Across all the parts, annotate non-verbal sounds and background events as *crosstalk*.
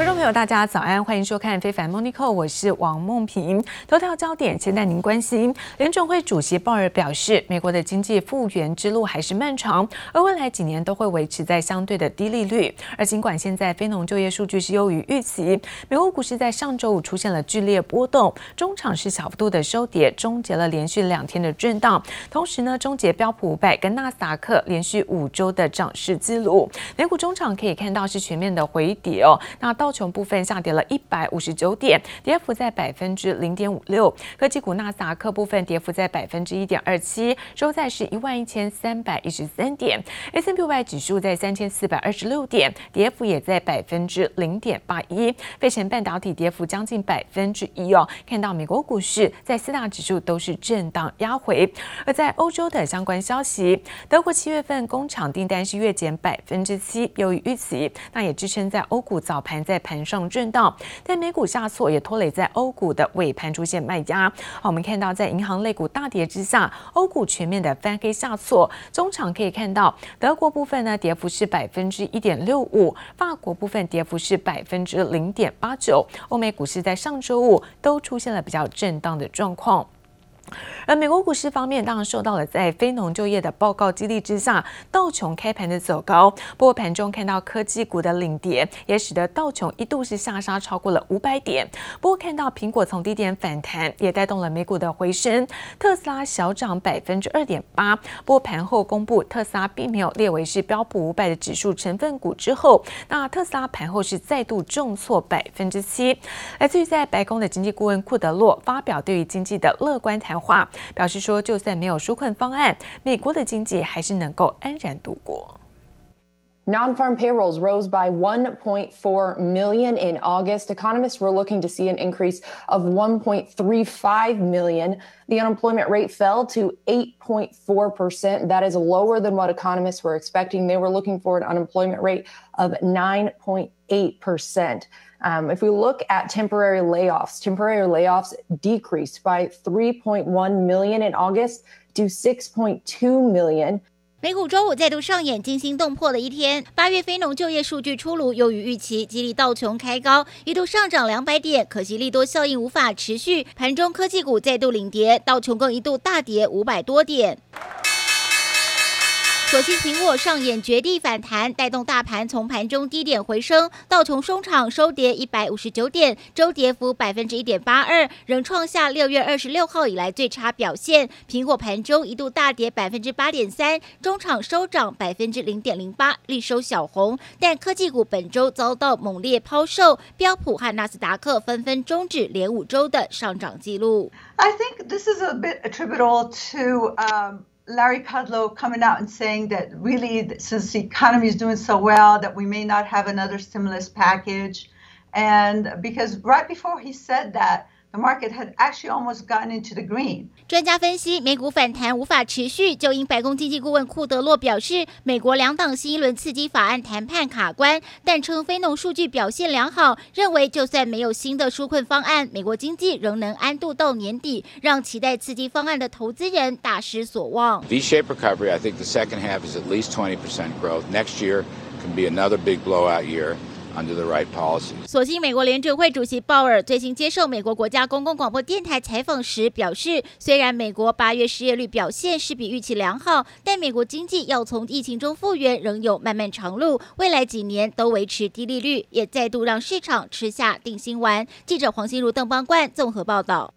观众朋友，大家早安，欢迎收看《非凡 Monico》，我是王梦萍。头条焦点，先带您关心。联准会主席鲍尔表示，美国的经济复原之路还是漫长，而未来几年都会维持在相对的低利率。而尽管现在非农就业数据是优于预期，美国股市在上周五出现了剧烈波动，中场是小幅度的收跌，终结了连续两天的震荡。同时呢，终结标普五百跟纳斯达克连续五周的涨势记录。美股中场可以看到是全面的回跌哦。那到道琼部分下跌了一百五十九点，跌幅在百分之零点五六。科技股纳斯达克部分跌幅在百分之一点二七，收在是一万一千三百一十三点。S P Y 指数在三千四百二十六点，跌幅也在百分之零点八一。费城半导体跌幅将近百分之一哦。看到美国股市在四大指数都是震荡压回，而在欧洲的相关消息，德国七月份工厂订单是月减百分之七，优于预期，那也支撑在欧股早盘在盘上震荡，但美股下挫也拖累在欧股的尾盘出现卖压。好，我们看到在银行类股大跌之下，欧股全面的翻黑下挫。中场可以看到，德国部分呢跌幅是百分之一点六五，法国部分跌幅是百分之零点八九。欧美股市在上周五都出现了比较震荡的状况。而美国股市方面，当然受到了在非农就业的报告激励之下，道琼开盘的走高。不过盘中看到科技股的领跌，也使得道琼一度是下杀超过了五百点。不过看到苹果从低点反弹，也带动了美股的回升。特斯拉小涨百分之二点八。不过盘后公布，特斯拉并没有列为是标普五百的指数成分股之后，那特斯拉盘后是再度重挫百分之七。来自于在白宫的经济顾问库德洛发表对于经济的乐观谈话。表示说，就算没有纾困方案，美国的经济还是能够安然度过。Non-farm payrolls rose by 1.4 million in August. Economists were looking to see an increase of 1.35 million. The unemployment rate fell to 8.4%. That is lower than what economists were expecting. They were looking for an unemployment rate of 9.8%. Um, if we look at temporary layoffs, temporary layoffs decreased by 3.1 million in August to 6.2 million. 美股周五再度上演惊心动魄的一天。八月非农就业数据出炉，优于预期，激励道琼开高，一度上涨两百点。可惜利多效应无法持续，盘中科技股再度领跌，道琼更一度大跌五百多点。所幸苹果上演绝地反弹，带动大盘从盘中低点回升。道琼收场收跌一百五十九点，周跌幅百分之一点八二，仍创下六月二十六号以来最差表现。苹果盘中一度大跌百分之八点三，中场收涨百分之零点零八，力收小红。但科技股本周遭到猛烈抛售，标普和纳斯达克纷纷终止连五周的上涨记录。I think this is a bit attributable to, um Larry Kudlow coming out and saying that really, since the economy is doing so well, that we may not have another stimulus package. And because right before he said that, The market had actually almost gotten into the green. 专家分析，美股反弹无法持续，就因白宫经济顾问库德洛表示，美国两党新一轮刺激法案谈判卡关，但称非农数据表现良好，认为就算没有新的纾困方案，美国经济仍能安度到年底，让期待刺激方案的投资人大失所望。V-shaped recovery, I think the second half is at least 20% growth. Next year can be another big blowout year. Under the right policy. 所幸美国联准会主席鲍尔最新接受美国国家公共广播电台采访时表示，虽然美国八月失业率表现是比预期良好，但美国经济要从疫情中复原仍有漫漫长路，未来几年都维持低利率，也再度让市场吃下定心丸。记者黄心如、邓邦冠综合报道。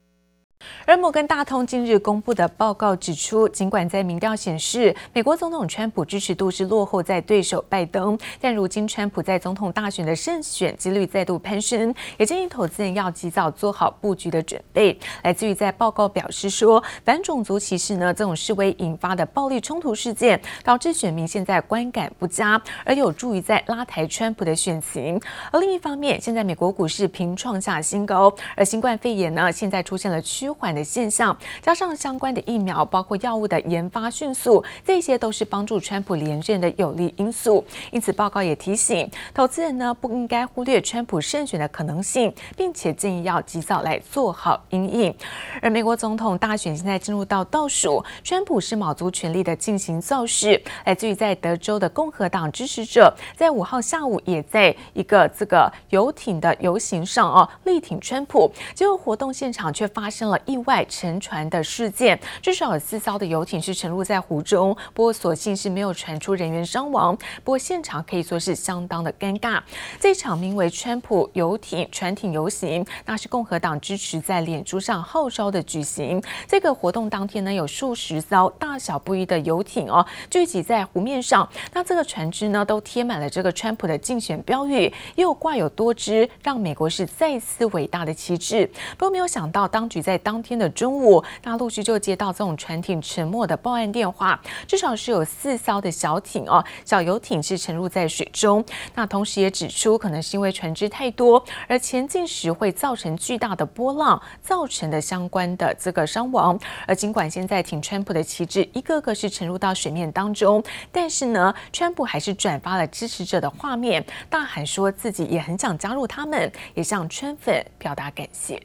而摩根大通近日公布的报告指出，尽管在民调显示美国总统川普支持度是落后在对手拜登，但如今川普在总统大选的胜选几率再度攀升，也建议投资人要及早做好布局的准备。来自于在报告表示说，反种族歧视呢这种示威引发的暴力冲突事件，导致选民现在观感不佳，而有助于在拉抬川普的选情。而另一方面，现在美国股市频创下新高，而新冠肺炎呢现在出现了趋缓的现象，加上相关的疫苗，包括药物的研发迅速，这些都是帮助川普连任的有利因素。因此，报告也提醒投资人呢，不应该忽略川普胜选的可能性，并且建议要及早来做好因应。而美国总统大选现在进入到倒数，川普是卯足全力的进行造势，来自于在德州的共和党支持者，在五号下午也在一个这个游艇的游行上哦，力挺川普。结果活动现场却发生了意外沉船的事件，至少有四艘的游艇是沉入在湖中，不过所幸是没有传出人员伤亡。不过现场可以说是相当的尴尬。这场名为“川普游艇船艇游行”，那是共和党支持在脸书上号召的举行。这个活动当天呢，有数十艘大小不一的游艇哦，聚集在湖面上。那这个船只呢，都贴满了这个川普的竞选标语，又挂有多支让美国是再次伟大的旗帜。不过没有想到，当局在当天的中午，那陆续就接到这种船艇沉没的报案电话，至少是有四艘的小艇哦，小游艇是沉入在水中。那同时也指出，可能是因为船只太多，而前进时会造成巨大的波浪，造成的相关的这个伤亡。而尽管现在挺川普的旗帜一个个是沉入到水面当中，但是呢，川普还是转发了支持者的画面，大喊说自己也很想加入他们，也向川粉表达感谢。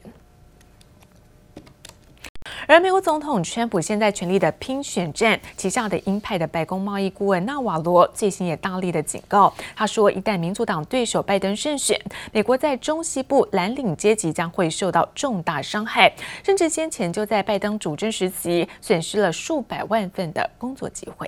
而美国总统川普现在全力的拼选战，旗下的鹰派的白宫贸易顾问纳瓦罗最新也大力的警告，他说，一旦民主党对手拜登胜选，美国在中西部蓝领阶级将会受到重大伤害，甚至先前就在拜登主政时期损失了数百万份的工作机会。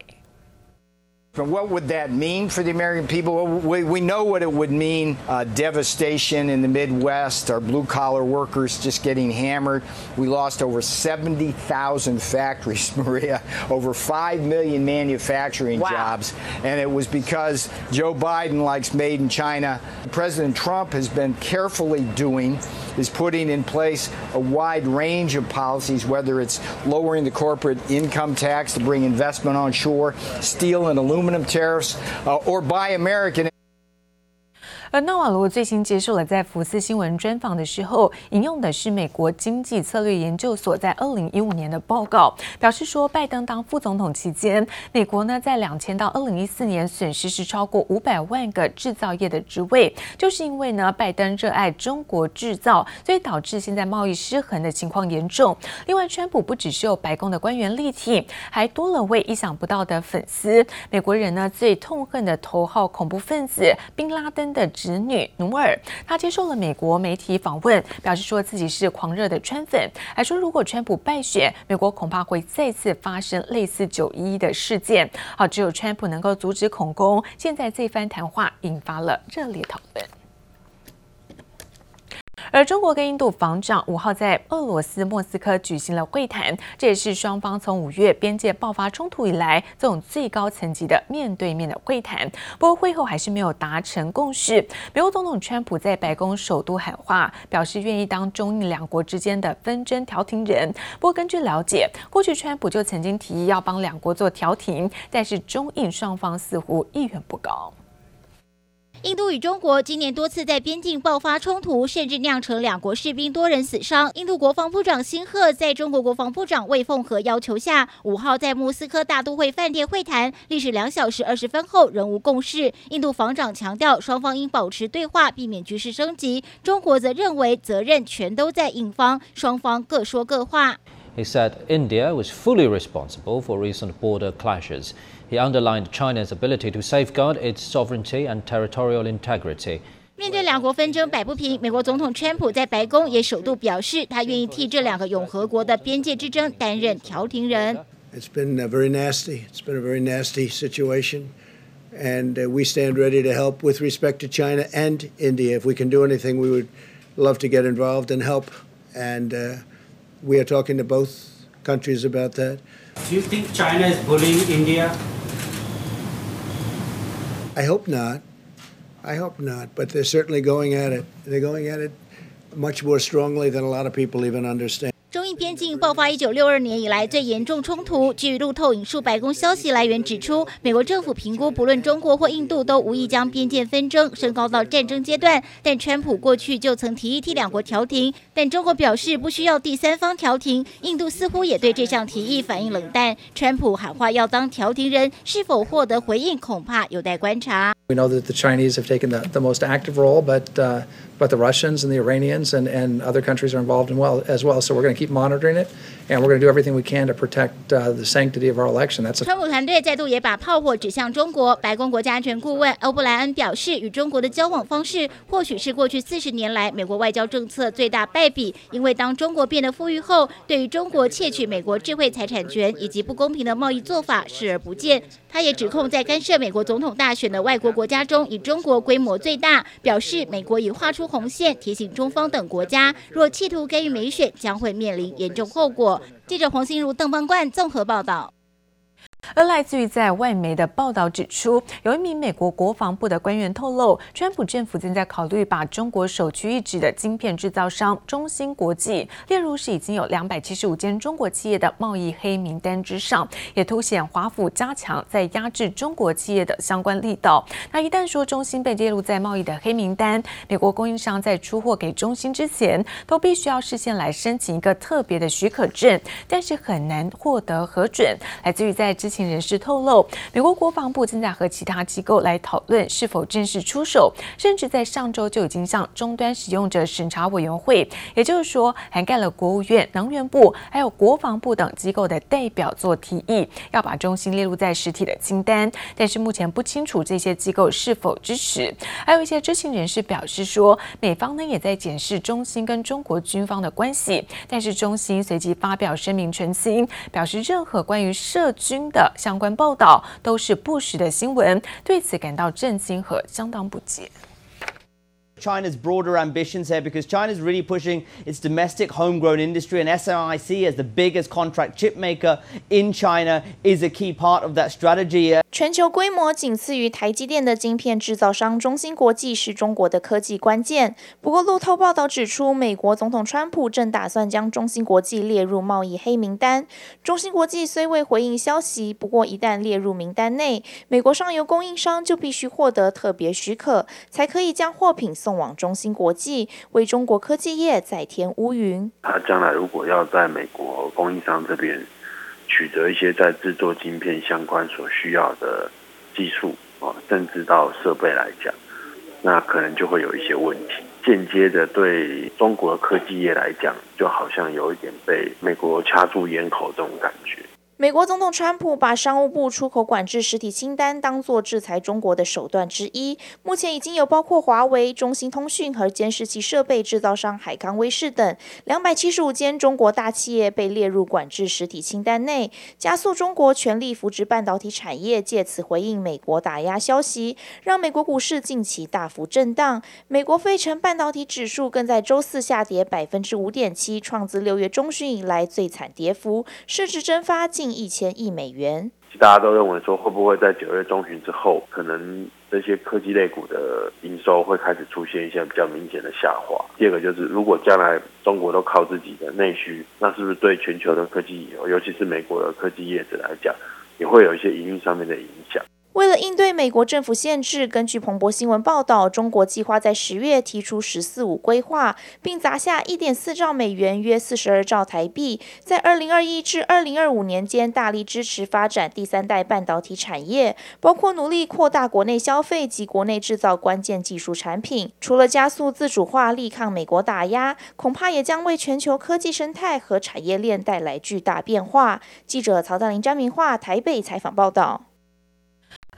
What would that mean for the American people? We, we know what it would mean uh, devastation in the Midwest, our blue collar workers just getting hammered. We lost over 70,000 factories, *laughs* Maria, over 5 million manufacturing wow. jobs. And it was because Joe Biden likes made in China. President Trump has been carefully doing is putting in place a wide range of policies, whether it's lowering the corporate income tax to bring investment onshore, steel and aluminum aluminum tariffs uh, or buy American. 而纳瓦罗最新接受了在福斯新闻专访的时候，引用的是美国经济策略研究所在二零一五年的报告，表示说，拜登当副总统期间，美国呢在两千到二零一四年损失是超过五百万个制造业的职位，就是因为呢拜登热爱中国制造，所以导致现在贸易失衡的情况严重。另外，川普不只是有白宫的官员力挺，还多了位意想不到的粉丝，美国人呢最痛恨的头号恐怖分子宾拉登的。侄女努尔，她接受了美国媒体访问，表示说自己是狂热的川粉，还说如果川普败选，美国恐怕会再次发生类似九一一的事件。好，只有川普能够阻止恐攻。现在这番谈话引发了热烈讨论。而中国跟印度防长五号在俄罗斯莫斯科举行了会谈，这也是双方从五月边界爆发冲突以来这种最高层级的面对面的会谈。不过会后还是没有达成共识。美国总统川普在白宫首都喊话，表示愿意当中印两国之间的纷争调停人。不过根据了解，过去川普就曾经提议要帮两国做调停，但是中印双方似乎意愿不高。印度与中国今年多次在边境爆发冲突，甚至酿成两国士兵多人死伤。印度国防部长辛赫在中国国防部长魏凤和要求下，五号在莫斯科大都会饭店会谈，历时两小时二十分后仍无共识。印度防长强调，双方应保持对话，避免局势升级。中国则认为责任全都在印方，双方各说各话。He said India was fully responsible for recent border clashes. He underlined China's ability to safeguard its sovereignty and territorial integrity. 面对两国纷争摆不平，美国总统川普在白宫也首度表示，他愿意替这两个永和国的边界之争担任调停人。It's been very nasty. It's been a very nasty situation, and we stand ready to help with respect to China and India. If we can do anything, we would love to get involved and help. And we are talking to both countries about that. Do you think China is bullying India? I hope not. I hope not. But they're certainly going at it. They're going at it much more strongly than a lot of people even understand. 边境爆发一九六二年以来最严重冲突。据路透引述白宫消息来源指出，美国政府评估，不论中国或印度都无意将边界纷争升高到战争阶段。但川普过去就曾提议替两国调停，但中国表示不需要第三方调停。印度似乎也对这项提议反应冷淡。川普喊话要当调停人，是否获得回应，恐怕有待观察。We know that the Chinese have taken the, the most active role, but uh, but the Russians and the Iranians and, and other countries are involved in well as well. So we're going to keep monitoring it, and we're going to do everything we can to protect the sanctity of our election. That's. 川普团队再度也把炮火指向中国。白宫国家安全顾问欧布莱恩表示，与中国的交往方式或许是过去四十年来美国外交政策最大败笔，因为当中国变得富裕后，对于中国窃取美国智慧财产权以及不公平的贸易做法视而不见。他也指控在干涉美国总统大选的外国国家中，以中国规模最大，表示美国已画出红线，提醒中方等国家，若企图干预美选，将会面临严重后果。记者黄心如、邓邦冠综合报道。而来自于在外媒的报道指出，有一名美国国防部的官员透露，川普政府正在考虑把中国首屈一指的晶片制造商中芯国际列入是已经有两百七十五间中国企业的贸易黑名单之上，也凸显华府加强在压制中国企业的相关力道。那一旦说中芯被列入在贸易的黑名单，美国供应商在出货给中芯之前，都必须要事先来申请一个特别的许可证，但是很难获得核准。来自于在之情人士透露，美国国防部正在和其他机构来讨论是否正式出手，甚至在上周就已经向终端使用者审查委员会，也就是说涵盖了国务院、能源部还有国防部等机构的代表做提议，要把中心列入在实体的清单。但是目前不清楚这些机构是否支持。还有一些知情人士表示说，美方呢也在检视中心跟中国军方的关系，但是中心随即发表声明澄清，表示任何关于涉军的。相关报道都是不实的新闻，对此感到震惊和相当不解。China's broader ambitions here because China's really pushing its domestic homegrown industry and SMIC as the biggest contract chip maker in China is a key part of that strategy. 全球规模仅次于台积电的晶片制造商中芯国际是中国的科技关键。不过路透报道指出，美国总统川普正打算将中芯国际列入贸易黑名单。中芯国际虽未回应消息，不过一旦列入名单内，美国上游供应商就必须获得特别许可，才可以将货品送。往中芯国际，为中国科技业再添乌云。他将来如果要在美国供应商这边取得一些在制作晶片相关所需要的技术啊，甚至到设备来讲，那可能就会有一些问题。间接的对中国科技业来讲，就好像有一点被美国掐住咽口这种感觉。美国总统川普把商务部出口管制实体清单当作制裁中国的手段之一。目前已经有包括华为、中兴通讯和监视器设备制造商海康威视等两百七十五间中国大企业被列入管制实体清单内，加速中国全力扶植半导体产业，借此回应美国打压消息，让美国股市近期大幅震荡。美国费城半导体指数更在周四下跌百分之五点七，创自六月中旬以来最惨跌幅，市值蒸发近。一千亿美元，大家都认为说，会不会在九月中旬之后，可能这些科技类股的营收会开始出现一些比较明显的下滑。第二个就是，如果将来中国都靠自己的内需，那是不是对全球的科技，尤其是美国的科技业者来讲，也会有一些营运上面的影？为了应对美国政府限制，根据彭博新闻报道，中国计划在十月提出“十四五”规划，并砸下一点四兆美元（约四十二兆台币），在二零二一至二零二五年间大力支持发展第三代半导体产业，包括努力扩大国内消费及国内制造关键技术产品。除了加速自主化、力抗美国打压，恐怕也将为全球科技生态和产业链带来巨大变化。记者曹大林、张明化台北采访报道。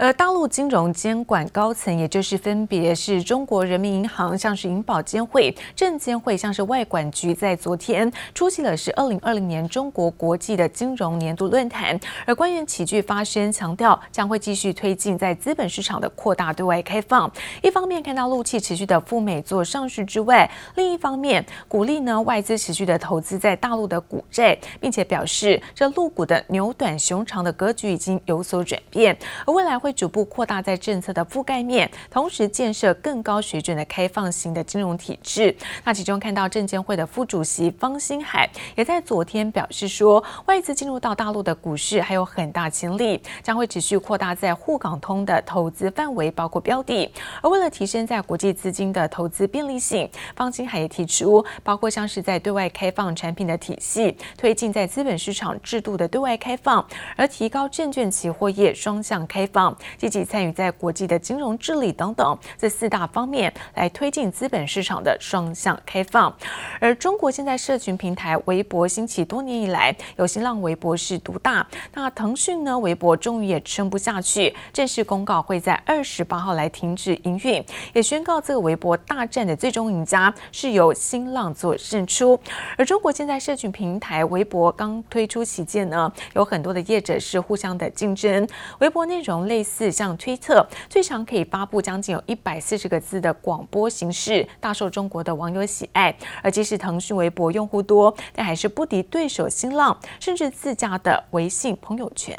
而大陆金融监管高层，也就是分别是中国人民银行、像是银保监会、证监会、像是外管局，在昨天出席了是二零二零年中国国际的金融年度论坛。而官员齐聚发声，强调将会继续推进在资本市场的扩大对外开放。一方面看到陆企持续的赴美做上市之外，另一方面鼓励呢外资持续的投资在大陆的股债，并且表示这陆股的牛短熊长的格局已经有所转变，而未来会。逐步扩大在政策的覆盖面，同时建设更高水准的开放型的金融体制。那其中看到证监会的副主席方星海也在昨天表示说，外资进入到大陆的股市还有很大潜力，将会持续扩大在沪港通的投资范围，包括标的。而为了提升在国际资金的投资便利性，方星海也提出，包括像是在对外开放产品的体系，推进在资本市场制度的对外开放，而提高证券期货业双向开放，积极参与在国际的金融治理等等这四大方面来推进资本市场的双向开放。而中国现在社群平台微博兴起多年以来，有新浪微博是独大，那腾讯呢，微博终于也撑不下去，正式公告会在二十八号来停止营运，也宣告这个微博大战的最终赢家是由新浪做胜出。而中国现在社群平台微博刚推出期间呢，有很多的业者是互相的竞争。微博内容类似像推特，最长可以发布将近有一百四十个字的广播形式，大受中国的网友喜爱。而即使腾讯微博用户多，但还是不敌对手新浪，甚至自家的微信朋友圈。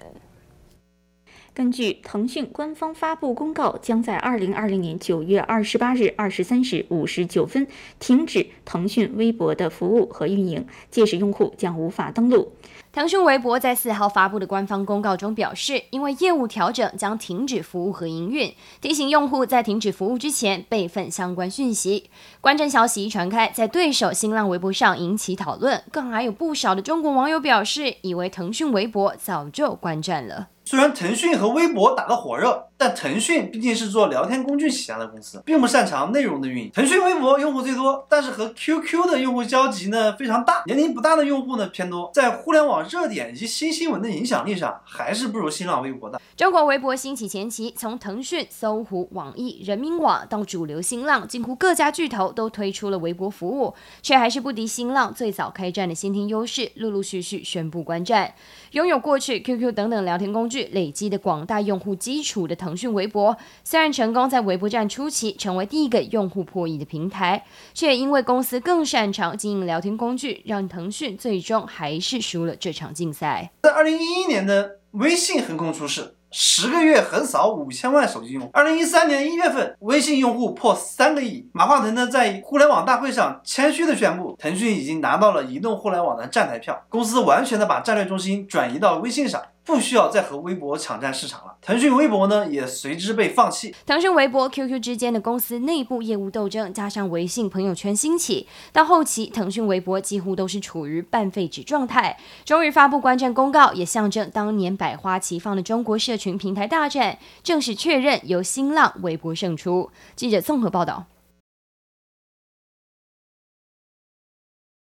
根据腾讯官方发布公告，将在二零二零年九月二十八日二十三时五十九分停止腾讯微博的服务和运营，届时用户将无法登录。腾讯微博在四号发布的官方公告中表示，因为业务调整将停止服务和营运，提醒用户在停止服务之前备份相关讯息。关键消息一传开，在对手新浪微博上引起讨论，更还有不少的中国网友表示，以为腾讯微博早就关站了。虽然腾讯和微博打得火热，但腾讯毕竟是做聊天工具起家的公司，并不擅长内容的运营。腾讯微博用户最多，但是和 QQ 的用户交集呢非常大，年龄不大的用户呢偏多，在互联网热点以及新新闻的影响力上，还是不如新浪微博的。中国微博兴起前期，从腾讯、搜狐、网易、人民网到主流新浪，几乎各家巨头都推出了微博服务，却还是不敌新浪最早开战的先天优势，陆陆续续宣布关站。拥有过去 QQ 等等聊天工具累积的广大用户基础的腾讯微博，虽然成功在微博战初期成为第一个用户破亿的平台，却因为公司更擅长经营聊天工具，让腾讯最终还是输了这场竞赛。在二零一一年的微信横空出世。十个月横扫五千万手机用户。二零一三年一月份，微信用户破三个亿。马化腾呢，在互联网大会上谦虚的宣布，腾讯已经拿到了移动互联网的站台票，公司完全的把战略中心转移到微信上。不需要再和微博抢占市场了，腾讯微博呢也随之被放弃。腾讯微博、QQ 之间的公司内部业务斗争，加上微信朋友圈兴起，到后期腾讯微博几乎都是处于半废纸状态。终于发布关站公告，也象征当年百花齐放的中国社群平台大战正式确认由新浪微博胜出。记者综合报道。